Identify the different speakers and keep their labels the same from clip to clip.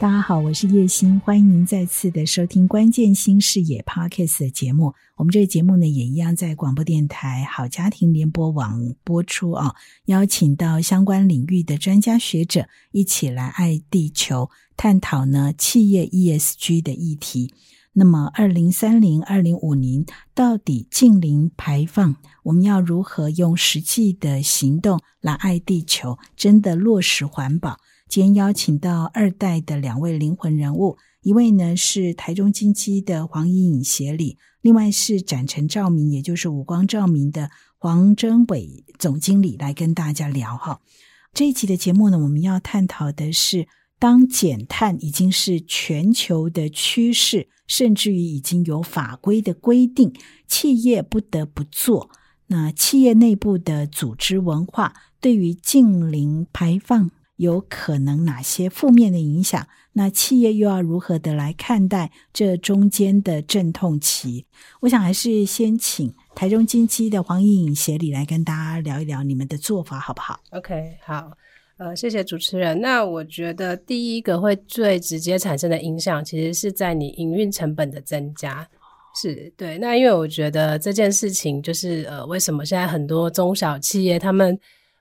Speaker 1: 大家好，我是叶欣，欢迎您再次的收听《关键新视野》Podcast 的节目。我们这个节目呢，也一样在广播电台好家庭联播网播出啊，邀请到相关领域的专家学者一起来爱地球，探讨呢企业 ESG 的议题。那么，二零三零、二零五零到底近零排放，我们要如何用实际的行动来爱地球，真的落实环保？今天邀请到二代的两位灵魂人物，一位呢是台中金基的黄怡颖协理，另外是展成照明，也就是五光照明的黄真伟总经理来跟大家聊哈。这一期的节目呢，我们要探讨的是，当减碳已经是全球的趋势，甚至于已经有法规的规定，企业不得不做。那企业内部的组织文化对于近零排放。有可能哪些负面的影响？那企业又要如何的来看待这中间的阵痛期？我想还是先请台中金基的黄颖颖协理来跟大家聊一聊你们的做法好不好
Speaker 2: ？OK，好，呃，谢谢主持人。那我觉得第一个会最直接产生的影响，其实是在你营运成本的增加。是对。那因为我觉得这件事情就是呃，为什么现在很多中小企业他们。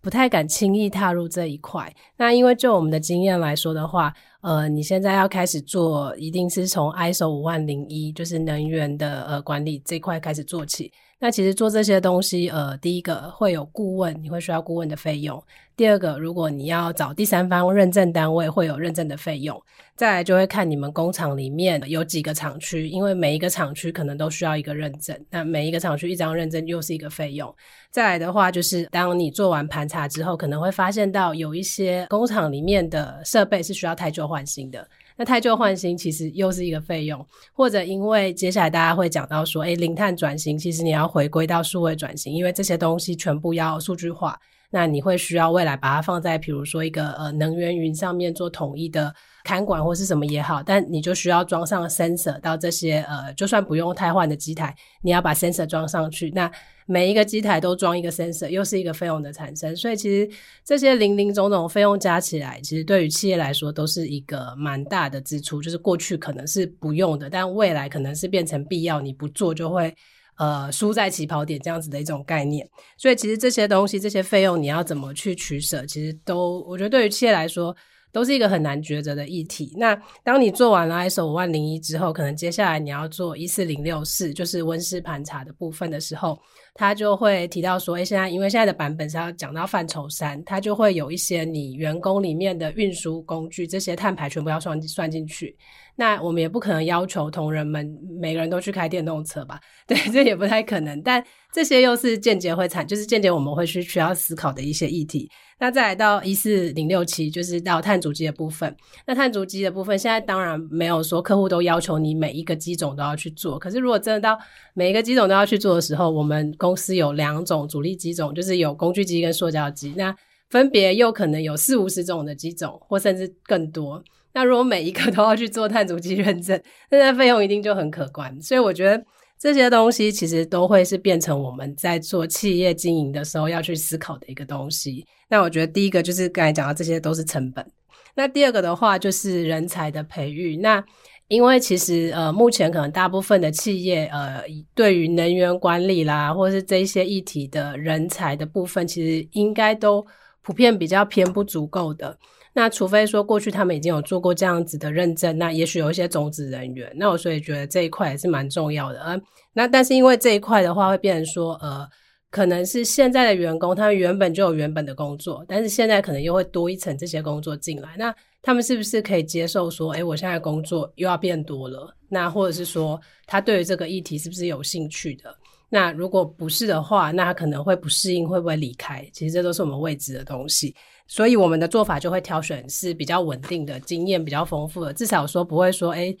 Speaker 2: 不太敢轻易踏入这一块。那因为就我们的经验来说的话，呃，你现在要开始做，一定是从 ISO 五万零一，就是能源的呃管理这块开始做起。那其实做这些东西，呃，第一个会有顾问，你会需要顾问的费用；第二个，如果你要找第三方认证单位，会有认证的费用。再来就会看你们工厂里面有几个厂区，因为每一个厂区可能都需要一个认证，那每一个厂区一张认证又是一个费用。再来的话，就是当你做完盘查之后，可能会发现到有一些工厂里面的设备是需要太旧换新的。那太旧换新其实又是一个费用，或者因为接下来大家会讲到说，哎，零碳转型，其实你要回归到数位转型，因为这些东西全部要数据化，那你会需要未来把它放在，比如说一个呃能源云上面做统一的。看管或是什么也好，但你就需要装上 sensor 到这些呃，就算不用太换的机台，你要把 sensor 装上去。那每一个机台都装一个 sensor，又是一个费用的产生。所以其实这些零零总总费用加起来，其实对于企业来说都是一个蛮大的支出。就是过去可能是不用的，但未来可能是变成必要，你不做就会呃输在起跑点这样子的一种概念。所以其实这些东西、这些费用，你要怎么去取舍，其实都我觉得对于企业来说。都是一个很难抉择的议题。那当你做完了 ISO 五万零一之后，可能接下来你要做一四零六四，就是温室盘查的部分的时候，他就会提到说：，哎，现在因为现在的版本是要讲到范畴三，他就会有一些你员工里面的运输工具这些碳排全部要算算进去。那我们也不可能要求同仁们每个人都去开电动车吧？对，这也不太可能。但这些又是间接会产，就是间接我们会去需要思考的一些议题。那再来到一四零六七，就是到碳足迹的部分。那碳足迹的部分，现在当然没有说客户都要求你每一个机种都要去做。可是如果真的到每一个机种都要去做的时候，我们公司有两种主力机种，就是有工具机跟塑胶机。那分别又可能有四五十种的机种，或甚至更多。那如果每一个都要去做碳足迹认证，那费用一定就很可观。所以我觉得。这些东西其实都会是变成我们在做企业经营的时候要去思考的一个东西。那我觉得第一个就是刚才讲到这些都是成本。那第二个的话就是人才的培育。那因为其实呃目前可能大部分的企业呃对于能源管理啦，或者是这些议题的人才的部分，其实应该都普遍比较偏不足够的。那除非说过去他们已经有做过这样子的认证，那也许有一些种子人员，那我所以觉得这一块也是蛮重要的。嗯，那但是因为这一块的话，会变成说，呃，可能是现在的员工他们原本就有原本的工作，但是现在可能又会多一层这些工作进来，那他们是不是可以接受说，哎，我现在工作又要变多了？那或者是说，他对于这个议题是不是有兴趣的？那如果不是的话，那他可能会不适应，会不会离开？其实这都是我们未知的东西。所以我们的做法就会挑选是比较稳定的、经验比较丰富的，至少说不会说，哎，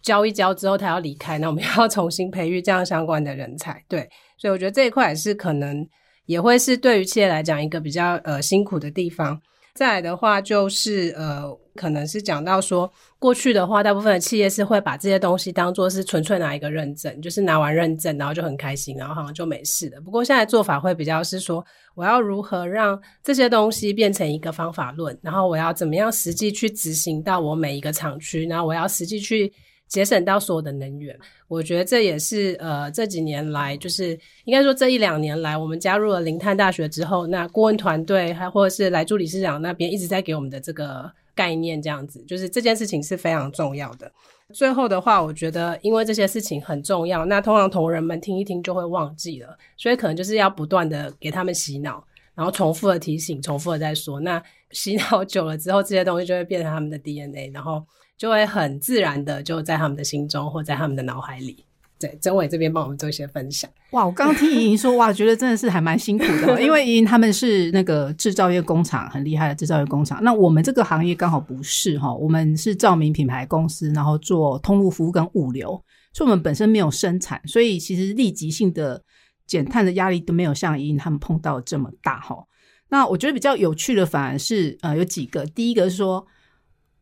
Speaker 2: 教一教之后他要离开，那我们 要重新培育这样相关的人才。对，所以我觉得这一块是可能也会是对于企业来讲一个比较呃辛苦的地方。再来的话，就是呃，可能是讲到说，过去的话，大部分的企业是会把这些东西当做是纯粹拿一个认证，就是拿完认证，然后就很开心，然后好像就没事了。不过现在做法会比较是说，我要如何让这些东西变成一个方法论，然后我要怎么样实际去执行到我每一个厂区，然后我要实际去。节省到所有的能源，我觉得这也是呃这几年来，就是应该说这一两年来，我们加入了零碳大学之后，那顾问团队还或者是来助理事长那边一直在给我们的这个概念，这样子，就是这件事情是非常重要的。最后的话，我觉得因为这些事情很重要，那通常同仁们听一听就会忘记了，所以可能就是要不断的给他们洗脑，然后重复的提醒，重复的再说。那洗 脑久了之后，这些东西就会变成他们的 DNA，然后。就会很自然的就在他们的心中或在他们的脑海里。对，曾伟这边帮我们做一些分享。
Speaker 3: 哇，我刚刚听莹莹说，哇，觉得真的是还蛮辛苦的，因为莹莹他们是那个制造业工厂，很厉害的制造业工厂。那我们这个行业刚好不是哈，我们是照明品牌公司，然后做通路服务跟物流，所以我们本身没有生产，所以其实立即性的减碳的压力都没有像莹莹他们碰到这么大哈。那我觉得比较有趣的反而是呃有几个，第一个是说。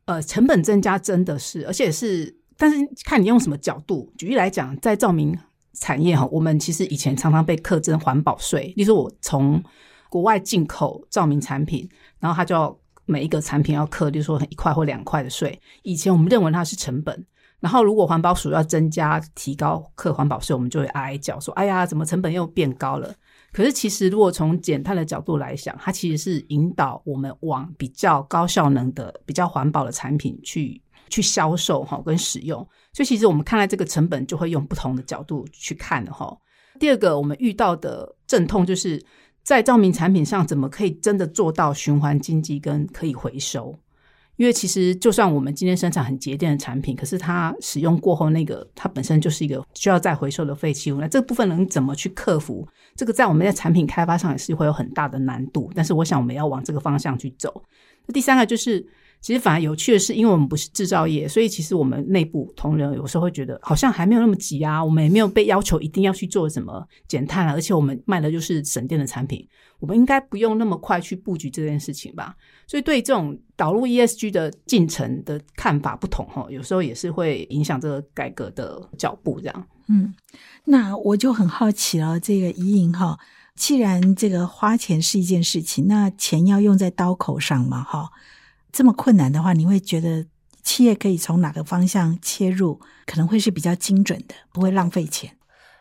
Speaker 3: 呃，成本增加真的是，而且是，但是看你用什么角度。举例来讲，在照明产业哈，我们其实以前常常被课征环保税。例如我从国外进口照明产品，然后它就要每一个产品要课，就说一块或两块的税。以前我们认为它是成本，然后如果环保署要增加提高课环保税，我们就会哀哀叫说：“哎呀，怎么成本又变高了？”可是，其实如果从减碳的角度来想，它其实是引导我们往比较高效能的、比较环保的产品去去销售哈，跟使用。所以，其实我们看待这个成本，就会用不同的角度去看的哈。第二个，我们遇到的阵痛，就是在照明产品上，怎么可以真的做到循环经济跟可以回收？因为其实，就算我们今天生产很节电的产品，可是它使用过后，那个它本身就是一个需要再回收的废弃物。那这部分能怎么去克服？这个在我们的产品开发上也是会有很大的难度。但是，我想我们要往这个方向去走。那第三个就是。其实反而有趣的是，因为我们不是制造业，所以其实我们内部同仁有时候会觉得，好像还没有那么急啊。我们也没有被要求一定要去做什么减碳啊，而且我们卖的就是省电的产品，我们应该不用那么快去布局这件事情吧。所以对这种导入 ESG 的进程的看法不同哈，有时候也是会影响这个改革的脚步。这样，
Speaker 1: 嗯，那我就很好奇了，这个怡莹哈，既然这个花钱是一件事情，那钱要用在刀口上嘛，哈。这么困难的话，你会觉得企业可以从哪个方向切入，可能会是比较精准的，不会浪费钱。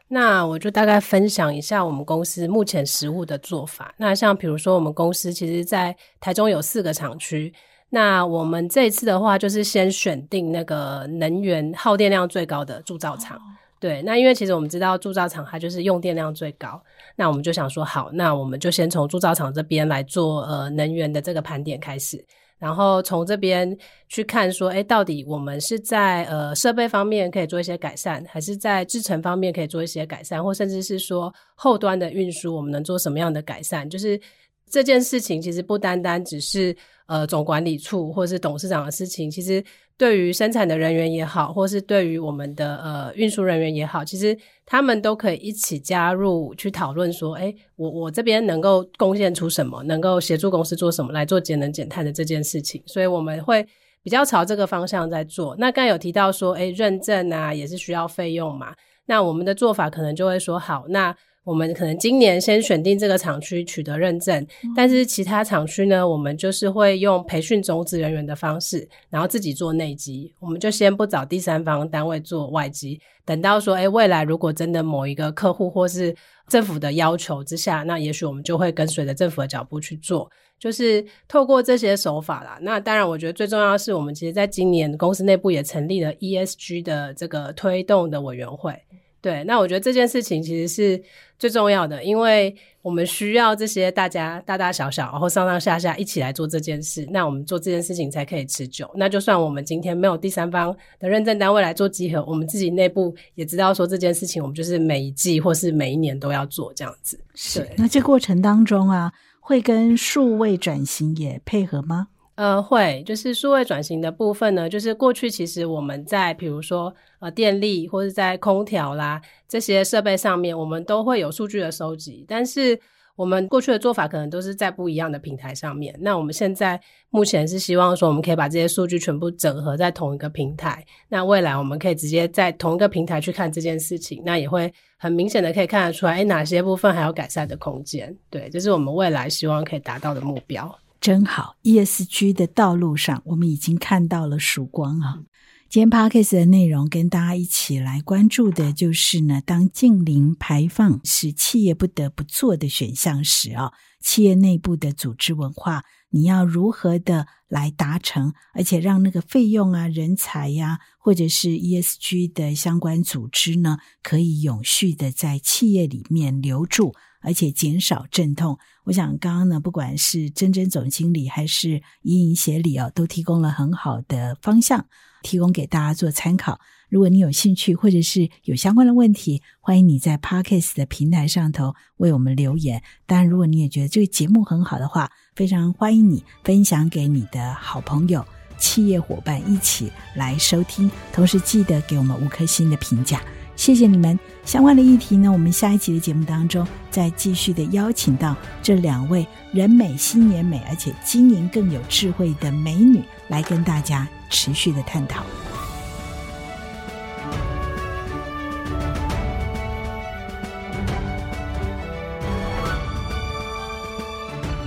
Speaker 2: 那我就大概分享一下我们公司目前实物的做法。那像比如说，我们公司其实，在台中有四个厂区。那我们这次的话，就是先选定那个能源耗电量最高的铸造厂。对，那因为其实我们知道铸造厂它就是用电量最高，那我们就想说，好，那我们就先从铸造厂这边来做呃能源的这个盘点开始。然后从这边去看，说，哎，到底我们是在呃设备方面可以做一些改善，还是在制程方面可以做一些改善，或甚至是说后端的运输，我们能做什么样的改善？就是这件事情其实不单单只是呃总管理处或是董事长的事情，其实。对于生产的人员也好，或是对于我们的呃运输人员也好，其实他们都可以一起加入去讨论说，哎，我我这边能够贡献出什么，能够协助公司做什么来做节能减碳的这件事情，所以我们会比较朝这个方向在做。那刚有提到说，哎，认证啊也是需要费用嘛，那我们的做法可能就会说，好，那。我们可能今年先选定这个厂区取得认证，但是其他厂区呢，我们就是会用培训种子人员的方式，然后自己做内机。我们就先不找第三方单位做外机，等到说，哎，未来如果真的某一个客户或是政府的要求之下，那也许我们就会跟随着政府的脚步去做，就是透过这些手法啦。那当然，我觉得最重要的是，我们其实在今年公司内部也成立了 ESG 的这个推动的委员会。对，那我觉得这件事情其实是最重要的，因为我们需要这些大家大大小小，然后上上下下一起来做这件事，那我们做这件事情才可以持久。那就算我们今天没有第三方的认证单位来做集合，我们自己内部也知道说这件事情，我们就是每一季或是每一年都要做这样子。
Speaker 1: 是，那这过程当中啊，会跟数位转型也配合吗？
Speaker 2: 呃，会，就是数位转型的部分呢，就是过去其实我们在比如说呃电力或者在空调啦这些设备上面，我们都会有数据的收集，但是。我们过去的做法可能都是在不一样的平台上面。那我们现在目前是希望说，我们可以把这些数据全部整合在同一个平台。那未来我们可以直接在同一个平台去看这件事情，那也会很明显的可以看得出来，哎，哪些部分还有改善的空间。对，这是我们未来希望可以达到的目标。
Speaker 1: 真好，ESG 的道路上，我们已经看到了曙光啊！今天 Podcast 的内容跟大家一起来关注的就是呢，当近零排放是企业不得不做的选项时啊，企业内部的组织文化，你要如何的来达成，而且让那个费用啊、人才呀，或者是 ESG 的相关组织呢，可以永续的在企业里面留住。而且减少阵痛，我想刚刚呢，不管是珍珍总经理还是怡莹协理哦，都提供了很好的方向，提供给大家做参考。如果你有兴趣或者是有相关的问题，欢迎你在 Parkes 的平台上头为我们留言。当然，如果你也觉得这个节目很好的话，非常欢迎你分享给你的好朋友、企业伙伴一起来收听。同时，记得给我们五颗星的评价。谢谢你们。相关的议题呢，我们下一集的节目当中再继续的邀请到这两位人美心也美，而且经营更有智慧的美女来跟大家持续的探讨。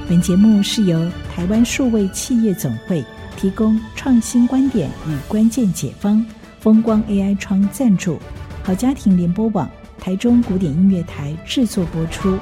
Speaker 1: 本节目是由台湾数位企业总会提供创新观点与关键解方，风光 AI 窗赞助。好家庭联播网台中古典音乐台制作播出。